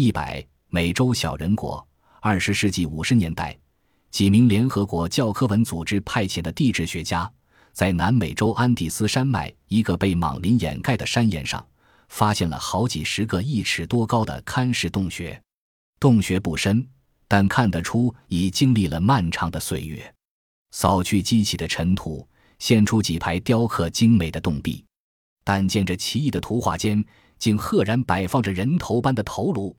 一百美洲小人国。二十世纪五十年代，几名联合国教科文组织派遣的地质学家，在南美洲安第斯山脉一个被莽林掩盖的山岩上，发现了好几十个一尺多高的龛式洞穴。洞穴不深，但看得出已经历了漫长的岁月。扫去激起的尘土，现出几排雕刻精美的洞壁。但见这奇异的图画间，竟赫然摆放着人头般的头颅。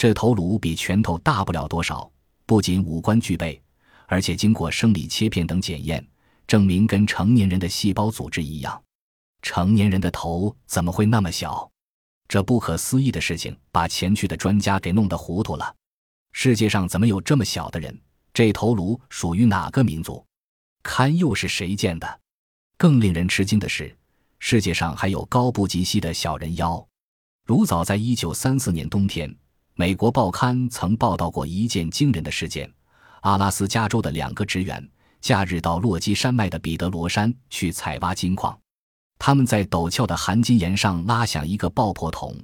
这头颅比拳头大不了多少，不仅五官具备，而且经过生理切片等检验，证明跟成年人的细胞组织一样。成年人的头怎么会那么小？这不可思议的事情把前去的专家给弄得糊涂了。世界上怎么有这么小的人？这头颅属于哪个民族？堪又是谁建的？更令人吃惊的是，世界上还有高不及膝的小人妖，如早在一九三四年冬天。美国报刊曾报道过一件惊人的事件：阿拉斯加州的两个职员假日到落基山脉的彼得罗山去采挖金矿，他们在陡峭的含金岩上拉响一个爆破筒，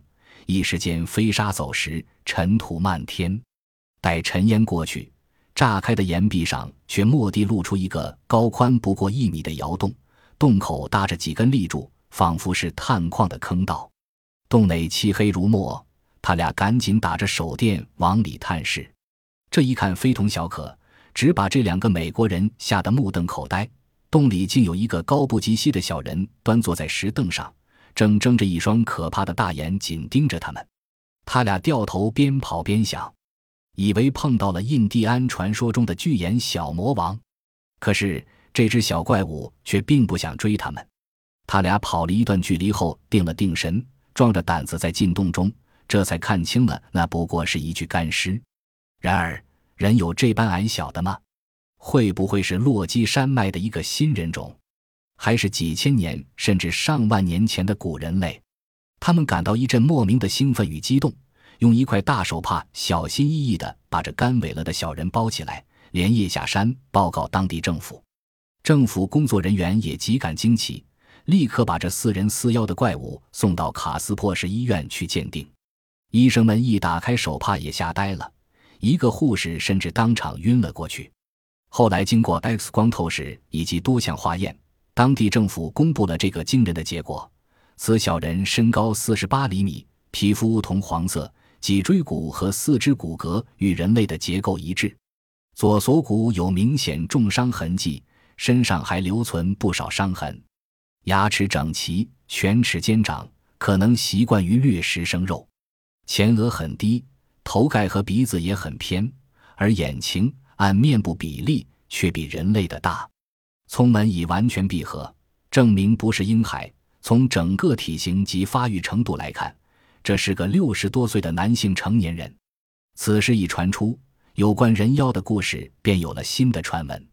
一时间飞沙走石，尘土漫天。待尘烟过去，炸开的岩壁上却蓦地露出一个高宽不过一米的窑洞，洞口搭着几根立柱，仿佛是探矿的坑道。洞内漆黑如墨。他俩赶紧打着手电往里探视，这一看非同小可，只把这两个美国人吓得目瞪口呆。洞里竟有一个高不及膝的小人端坐在石凳上，正睁着一双可怕的大眼紧盯着他们。他俩掉头边跑边想，以为碰到了印第安传说中的巨眼小魔王，可是这只小怪物却并不想追他们。他俩跑了一段距离后，定了定神，壮着胆子在进洞中。这才看清了，那不过是一具干尸。然而，人有这般矮小的吗？会不会是落基山脉的一个新人种，还是几千年甚至上万年前的古人类？他们感到一阵莫名的兴奋与激动，用一块大手帕小心翼翼地把这干萎了的小人包起来，连夜下山报告当地政府。政府工作人员也极感惊奇，立刻把这似人似妖的怪物送到卡斯珀市医院去鉴定。医生们一打开手帕，也吓呆了。一个护士甚至当场晕了过去。后来经过 X 光透视以及多项化验，当地政府公布了这个惊人的结果：此小人身高四十八厘米，皮肤铜黄色，脊椎骨和四肢骨骼与人类的结构一致，左锁骨有明显重伤痕迹，身上还留存不少伤痕，牙齿整齐，犬齿尖长，可能习惯于掠食生肉。前额很低，头盖和鼻子也很偏，而眼睛按面部比例却比人类的大。聪门已完全闭合，证明不是婴孩。从整个体型及发育程度来看，这是个六十多岁的男性成年人。此事一传出，有关人妖的故事便有了新的传闻。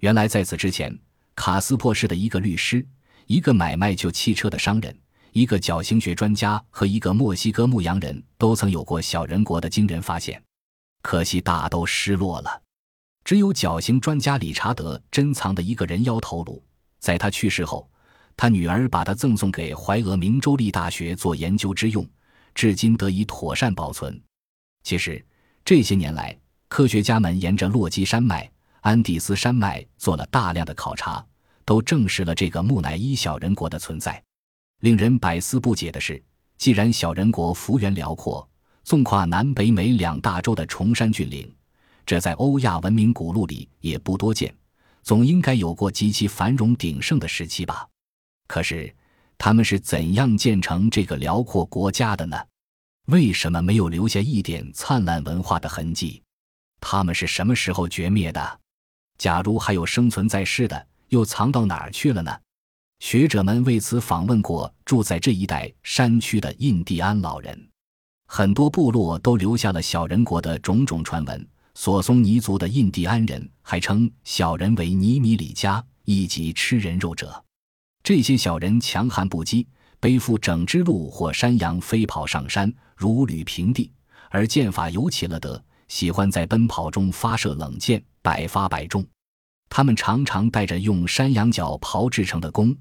原来在此之前，卡斯珀市的一个律师，一个买卖旧汽车的商人。一个角形学专家和一个墨西哥牧羊人都曾有过小人国的惊人发现，可惜大都失落了。只有角形专家理查德珍藏的一个人妖头颅，在他去世后，他女儿把它赠送给怀俄明州立大学做研究之用，至今得以妥善保存。其实这些年来，科学家们沿着洛基山脉、安第斯山脉做了大量的考察，都证实了这个木乃伊小人国的存在。令人百思不解的是，既然小人国幅员辽阔，纵跨南北美两大洲的崇山峻岭，这在欧亚文明古录里也不多见，总应该有过极其繁荣鼎盛的时期吧？可是，他们是怎样建成这个辽阔国家的呢？为什么没有留下一点灿烂文化的痕迹？他们是什么时候绝灭的？假如还有生存在世的，又藏到哪儿去了呢？学者们为此访问过住在这一带山区的印第安老人，很多部落都留下了小人国的种种传闻。索松尼族的印第安人还称小人为尼米里加，以及吃人肉者。这些小人强悍不羁，背负整只鹿或山羊飞跑上山，如履平地，而剑法尤其了得，喜欢在奔跑中发射冷箭，百发百中。他们常常带着用山羊角炮制成的弓。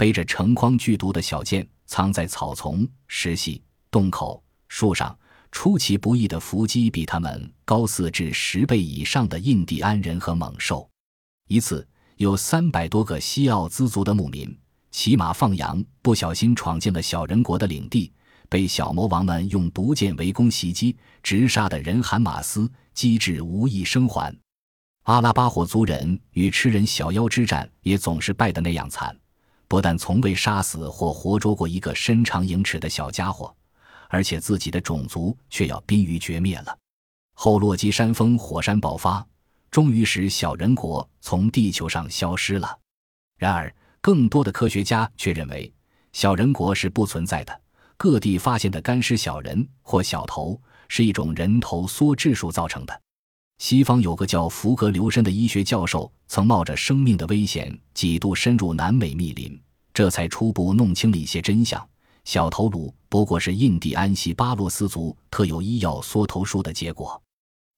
背着成筐剧毒的小剑，藏在草丛、石隙、洞口、树上，出其不意的伏击比他们高四至十倍以上的印第安人和猛兽。一次，有三百多个西奥兹族的牧民骑马放羊，不小心闯进了小人国的领地，被小魔王们用毒箭围攻袭击，直杀得人喊马嘶，机智无一生还。阿拉巴火族人与吃人小妖之战也总是败得那样惨，不但从未杀死或活捉过一个身长盈尺的小家伙，而且自己的种族却要濒于绝灭了。后洛基山峰火山爆发，终于使小人国从地球上消失了。然而，更多的科学家却认为小人国是不存在的。各地发现的干尸小人或小头是一种人头缩制术造成的。西方有个叫福格留申的医学教授，曾冒着生命的危险几度深入南美密林，这才初步弄清了一些真相。小头颅不过是印第安西巴洛斯族特有医药缩头术的结果。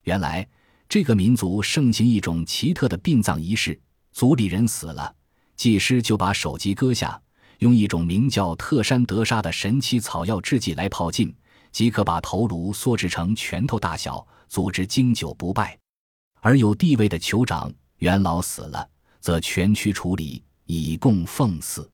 原来，这个民族盛行一种奇特的殡葬仪式：族里人死了，祭师就把首级割下，用一种名叫特山德沙的神奇草药制剂来泡浸，即可把头颅缩制成拳头大小。组织经久不败，而有地位的酋长元老死了，则全区处理，以供奉祀。